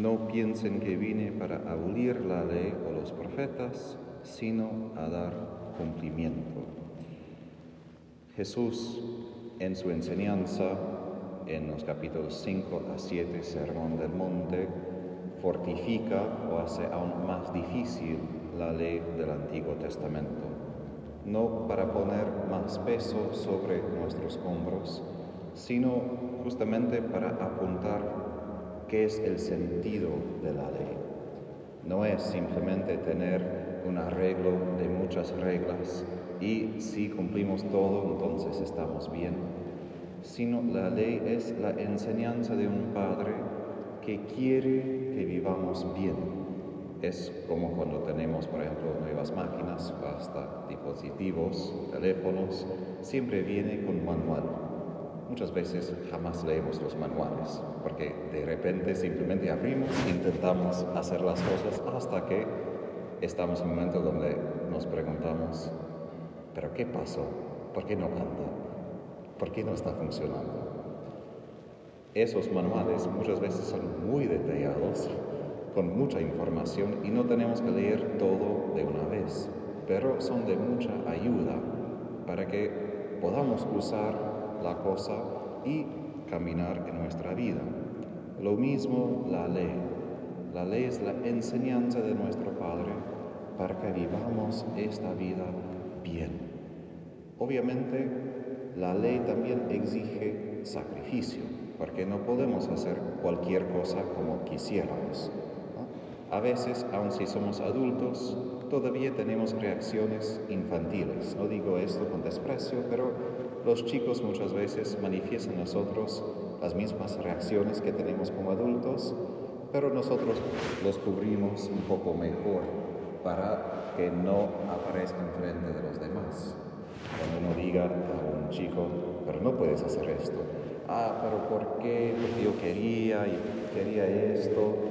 No piensen que vine para abolir la ley o los profetas, sino a dar cumplimiento. Jesús, en su enseñanza, en los capítulos 5 a 7, Sermón del Monte, fortifica o hace aún más difícil la ley del Antiguo Testamento, no para poner más peso sobre nuestros hombros, sino justamente para apuntar qué es el sentido de la ley. No es simplemente tener un arreglo de muchas reglas y si cumplimos todo entonces estamos bien, sino la ley es la enseñanza de un Padre que quiere que vivamos bien es como cuando tenemos, por ejemplo, nuevas máquinas, hasta dispositivos, teléfonos, siempre viene con manual. Muchas veces jamás leemos los manuales, porque de repente simplemente abrimos intentamos hacer las cosas hasta que estamos en un momento donde nos preguntamos, ¿pero qué pasó? ¿Por qué no anda? ¿Por qué no está funcionando? Esos manuales muchas veces son muy detallados con mucha información y no tenemos que leer todo de una vez, pero son de mucha ayuda para que podamos usar la cosa y caminar en nuestra vida. Lo mismo la ley. La ley es la enseñanza de nuestro Padre para que vivamos esta vida bien. Obviamente, la ley también exige sacrificio, porque no podemos hacer cualquier cosa como quisiéramos. A veces, aun si somos adultos, todavía tenemos reacciones infantiles. No digo esto con desprecio, pero los chicos muchas veces manifiestan a nosotros las mismas reacciones que tenemos como adultos, pero nosotros los cubrimos un poco mejor para que no aparezcan frente de los demás. Cuando uno diga a un chico, pero no puedes hacer esto. Ah, pero ¿por qué? Porque yo quería y quería esto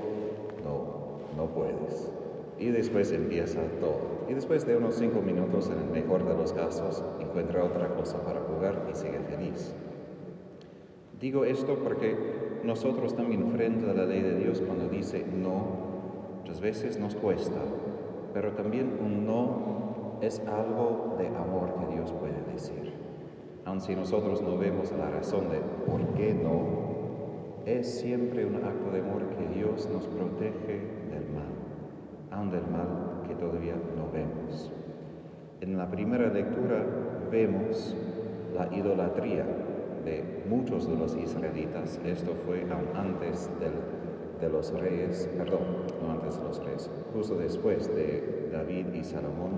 no puedes. Y después empieza todo. Y después de unos cinco minutos, en el mejor de los casos, encuentra otra cosa para jugar y sigue feliz. Digo esto porque nosotros también frente a la ley de Dios cuando dice no, muchas veces nos cuesta, pero también un no es algo de amor que Dios puede decir. Aun si nosotros no vemos la razón de por qué no, es siempre un acto de amor que Dios nos protege del mal, del mal que todavía no vemos. En la primera lectura vemos la idolatría de muchos de los israelitas. Esto fue aún antes de los reyes, perdón, no antes de los reyes, justo después de David y Salomón.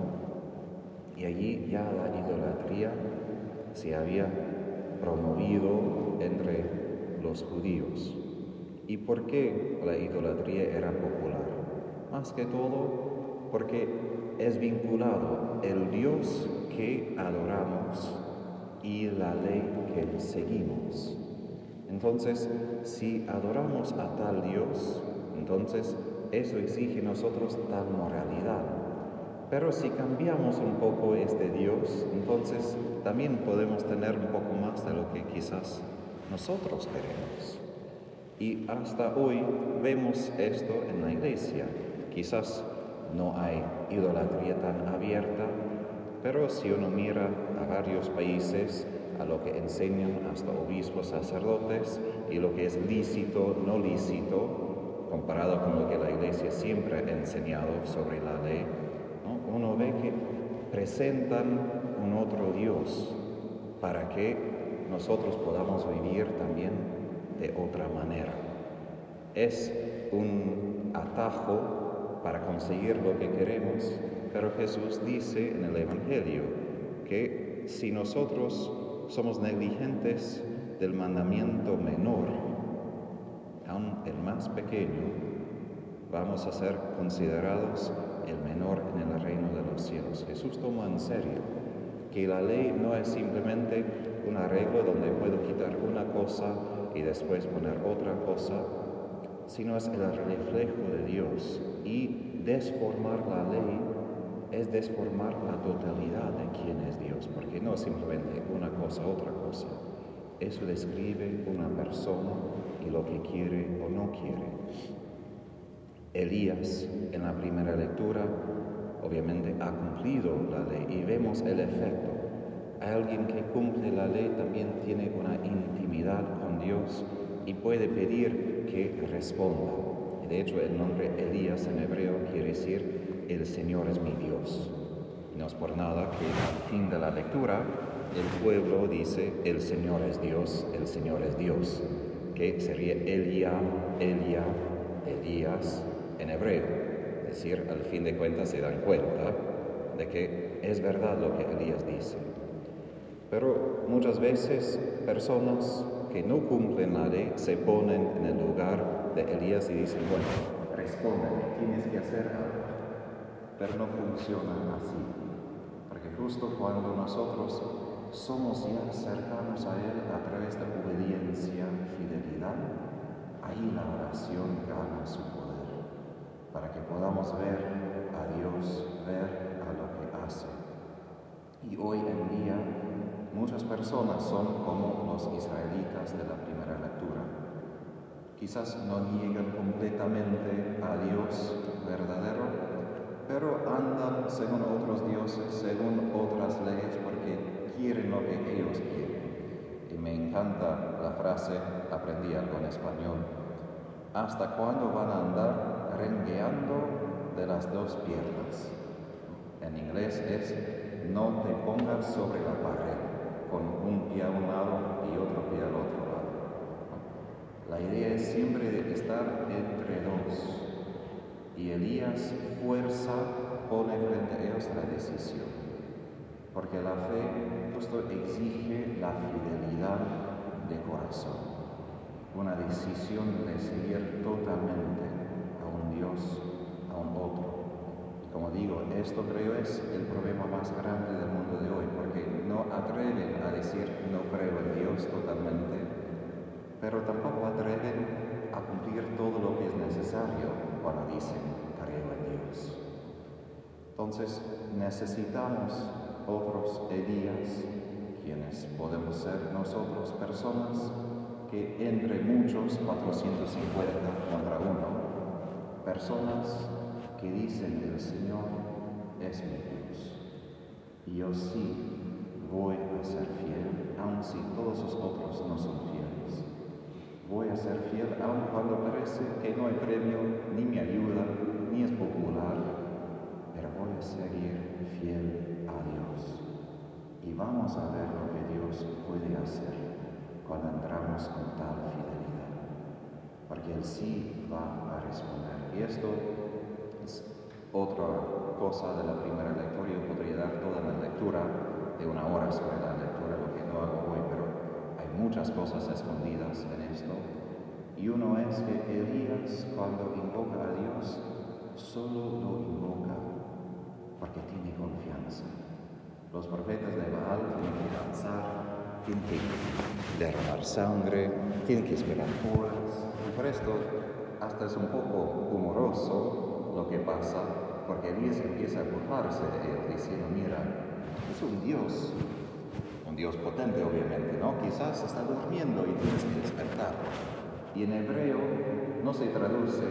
Y allí ya la idolatría se había promovido entre los judíos. ¿Y por qué la idolatría era popular? Más que todo porque es vinculado el Dios que adoramos y la ley que seguimos. Entonces, si adoramos a tal Dios, entonces eso exige nosotros tal moralidad. Pero si cambiamos un poco este Dios, entonces también podemos tener un poco más de lo que quizás nosotros queremos. Y hasta hoy vemos esto en la iglesia. Quizás no hay idolatría tan abierta, pero si uno mira a varios países, a lo que enseñan hasta obispos sacerdotes y lo que es lícito, no lícito, comparado con lo que la iglesia siempre ha enseñado sobre la ley, uno ve que presentan un otro Dios para que nosotros podamos vivir también de otra manera. Es un atajo para conseguir lo que queremos, pero Jesús dice en el Evangelio que si nosotros somos negligentes del mandamiento menor, aun el más pequeño, vamos a ser considerados el menor en el reino de los cielos. Jesús toma en serio que la ley no es simplemente un arreglo donde puedo quitar una cosa y después poner otra cosa, sino es el reflejo de Dios. Y desformar la ley es desformar la totalidad de quién es Dios, porque no es simplemente una cosa, otra cosa. Eso describe una persona y lo que quiere o no quiere. Elías en la primera lectura obviamente ha cumplido la ley y vemos el efecto. Alguien que cumple la ley también tiene una intimidad con Dios y puede pedir que responda. De hecho, el nombre Elías en hebreo quiere decir el Señor es mi Dios. No es por nada que al fin de la lectura el pueblo dice el Señor es Dios, el Señor es Dios, que sería Elia, Elia, Elías en hebreo. Es decir, al fin de cuentas se dan cuenta de que es verdad lo que Elías dice. Pero muchas veces personas que no cumplen la ley se ponen en el lugar de Elías y dicen, bueno, responde, tienes que hacer algo. Pero no funciona así. Porque justo cuando nosotros somos ya cercanos a Él a través de obediencia, fidelidad, ahí la oración gana su poder, para que podamos ver a Dios, ver a lo que hace. Y hoy en día muchas personas son como los israelitas de la primera lectura. Quizás no niegan completamente a Dios verdadero, pero andan según otros dioses, según otras leyes, porque quieren lo que ellos quieren. Y me encanta la frase, aprendí algo en español, ¿hasta cuándo van a andar rengueando de las dos piernas? En inglés es, no te pongas sobre la pared con un pie a un lado y otro pie al otro lado. La idea es siempre de estar entre dos. Y Elías fuerza pone frente a ellos la decisión. Porque la fe justo exige la fidelidad de corazón. Una decisión de seguir totalmente a un Dios. Como digo, esto creo es el problema más grande del mundo de hoy, porque no atreven a decir no creo en Dios totalmente, pero tampoco atreven a cumplir todo lo que es necesario cuando dicen creo en Dios. Entonces necesitamos otros Elías, quienes podemos ser nosotros, personas que entre muchos, 450 contra uno, personas que dicen el Señor es mi Dios. Y yo sí voy a ser fiel, aun si todos los otros no son fieles. Voy a ser fiel aun cuando parece que no hay premio, ni me ayuda, ni es popular, pero voy a seguir fiel a Dios. Y vamos a ver lo que Dios puede hacer cuando entramos con tal fidelidad. Porque Él sí va a responder. Y esto otra cosa de la primera lectura. Yo podría dar toda la lectura de una hora sobre la lectura, lo que no hago hoy, pero hay muchas cosas escondidas en esto. Y uno es que Elías, cuando invoca a Dios, solo lo invoca porque tiene confianza. Los profetas de Baal tienen que danzar, tienen que derramar sangre, tienen que esperar horas. Y por esto, hasta es un poco humoroso lo que pasa, porque Elías empieza a burlarse de él, diciendo, mira, es un Dios, un Dios potente obviamente, ¿no? Quizás está durmiendo y tienes que despertar. Y en hebreo no se traduce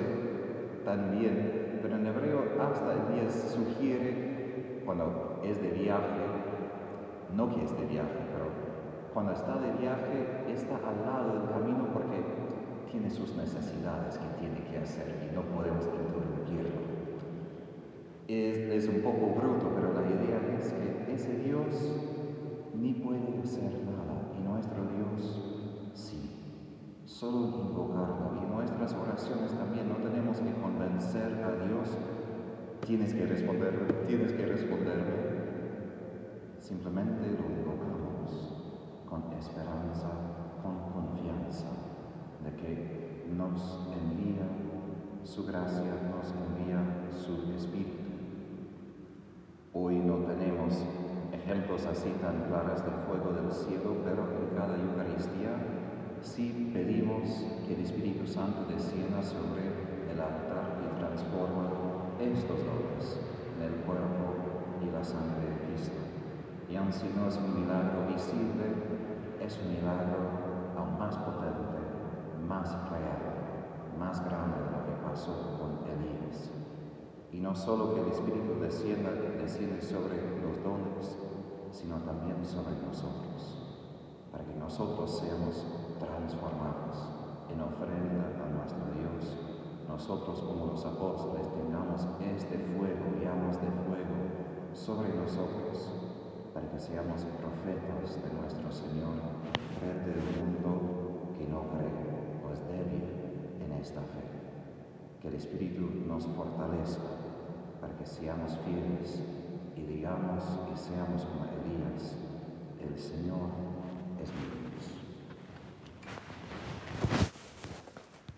tan bien, pero en hebreo hasta Elías sugiere, cuando es de viaje, no que es de viaje, pero cuando está de viaje está al lado del camino porque tiene sus necesidades que tiene que hacer y no podemos Es, es un poco bruto, pero la idea es que ese Dios ni puede hacer nada y nuestro Dios sí. Solo invocarlo y nuestras oraciones también no tenemos que convencer a Dios. Tienes que responderme, tienes que responderme. Simplemente lo invocamos con esperanza, con confianza de que nos envía su gracia, nos envía su Espíritu. Hoy no tenemos ejemplos así tan claros del fuego del cielo, pero en cada Eucaristía sí pedimos que el Espíritu Santo descienda sobre el altar y transforma estos dones en el cuerpo y la sangre de Cristo. Y aun si no es un milagro visible, es un milagro aún más potente más real, más grande de que pasa con Elías. Y no solo que el Espíritu descienda, desciende sobre los dones, sino también sobre nosotros, para que nosotros seamos transformados en ofrenda a nuestro Dios. Nosotros como los apóstoles tengamos este fuego, llamas de fuego sobre nosotros, para que seamos profetas de nuestro Señor frente al mundo que no cree o es débil en esta fe. Que el Espíritu nos fortalezca para que seamos fieles y digamos y seamos como Elías, el Señor es mi.